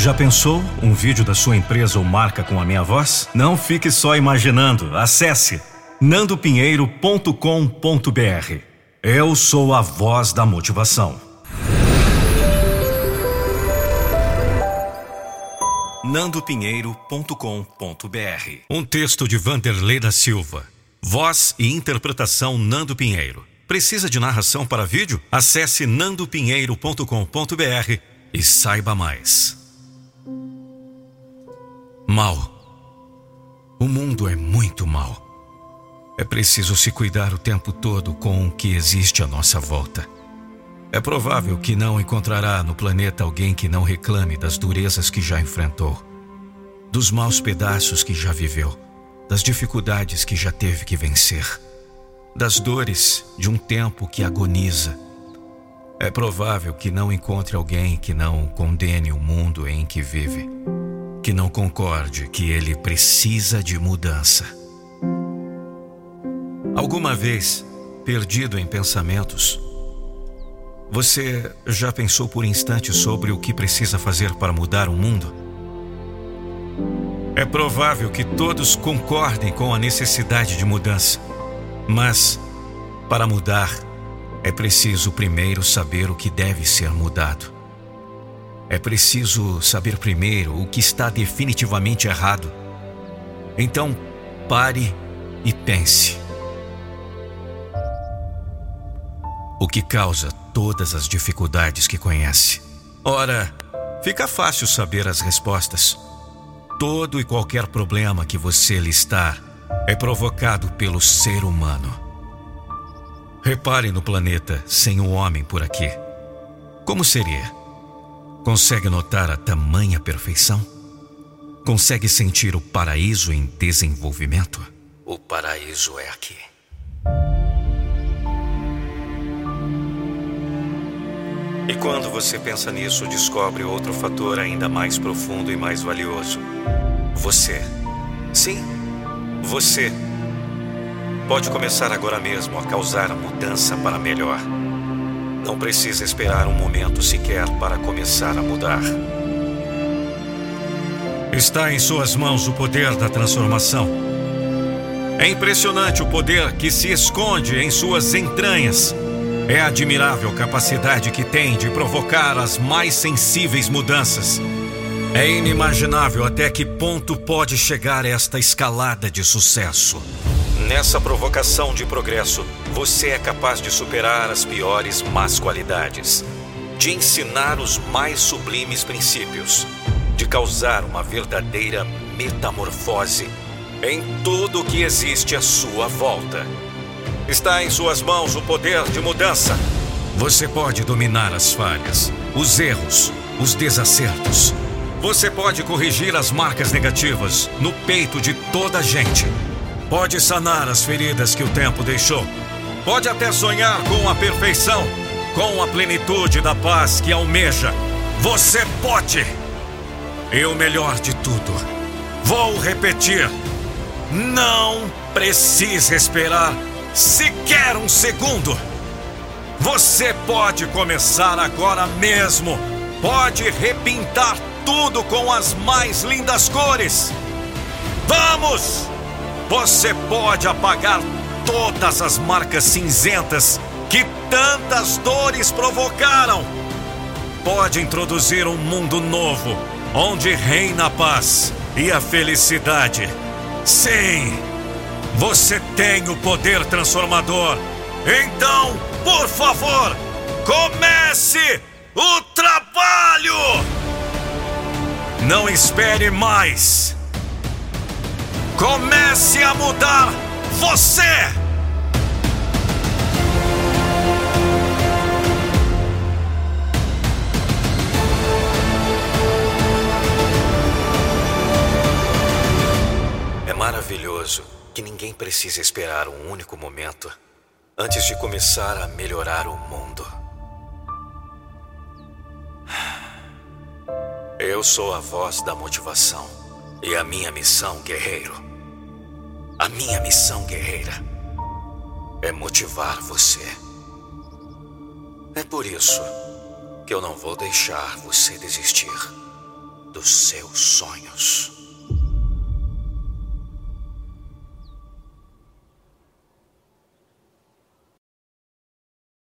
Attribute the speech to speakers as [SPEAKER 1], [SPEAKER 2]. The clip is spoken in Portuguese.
[SPEAKER 1] Já pensou um vídeo da sua empresa ou marca com a minha voz? Não fique só imaginando. Acesse nandopinheiro.com.br. Eu sou a voz da motivação. nandopinheiro.com.br. Um texto de Vanderlei da Silva. Voz e interpretação Nando Pinheiro. Precisa de narração para vídeo? Acesse nandopinheiro.com.br e saiba mais. Mal. O mundo é muito mal. É preciso se cuidar o tempo todo com o que existe à nossa volta. É provável que não encontrará no planeta alguém que não reclame das durezas que já enfrentou, dos maus pedaços que já viveu, das dificuldades que já teve que vencer, das dores de um tempo que agoniza. É provável que não encontre alguém que não condene o mundo em que vive, que não concorde que ele precisa de mudança. Alguma vez, perdido em pensamentos, você já pensou por instantes sobre o que precisa fazer para mudar o mundo? É provável que todos concordem com a necessidade de mudança, mas para mudar é preciso primeiro saber o que deve ser mudado. É preciso saber primeiro o que está definitivamente errado. Então, pare e pense. O que causa todas as dificuldades que conhece. Ora, fica fácil saber as respostas. Todo e qualquer problema que você listar é provocado pelo ser humano. Repare no planeta sem o homem por aqui. Como seria? Consegue notar a tamanha perfeição? Consegue sentir o paraíso em desenvolvimento? O paraíso é aqui. E quando você pensa nisso, descobre outro fator ainda mais profundo e mais valioso: você. Sim, você. Pode começar agora mesmo a causar mudança para melhor. Não precisa esperar um momento sequer para começar a mudar. Está em suas mãos o poder da transformação. É impressionante o poder que se esconde em suas entranhas. É admirável a capacidade que tem de provocar as mais sensíveis mudanças. É inimaginável até que ponto pode chegar esta escalada de sucesso. Nessa provocação de progresso, você é capaz de superar as piores más qualidades, de ensinar os mais sublimes princípios, de causar uma verdadeira metamorfose em tudo o que existe à sua volta. Está em suas mãos o poder de mudança. Você pode dominar as falhas, os erros, os desacertos. Você pode corrigir as marcas negativas no peito de toda a gente. Pode sanar as feridas que o tempo deixou. Pode até sonhar com a perfeição, com a plenitude da paz que almeja. Você pode! E o melhor de tudo, vou repetir: não precisa esperar sequer um segundo. Você pode começar agora mesmo. Pode repintar tudo com as mais lindas cores. Vamos! Você pode apagar todas as marcas cinzentas que tantas dores provocaram. Pode introduzir um mundo novo, onde reina a paz e a felicidade. Sim! Você tem o poder transformador. Então, por favor, comece o trabalho! Não espere mais. Comece a mudar você! É maravilhoso que ninguém precisa esperar um único momento antes de começar a melhorar o mundo. Eu sou a voz da motivação e a minha missão, guerreiro. A minha missão, guerreira, é motivar você. É por isso que eu não vou deixar você desistir. dos seus sonhos.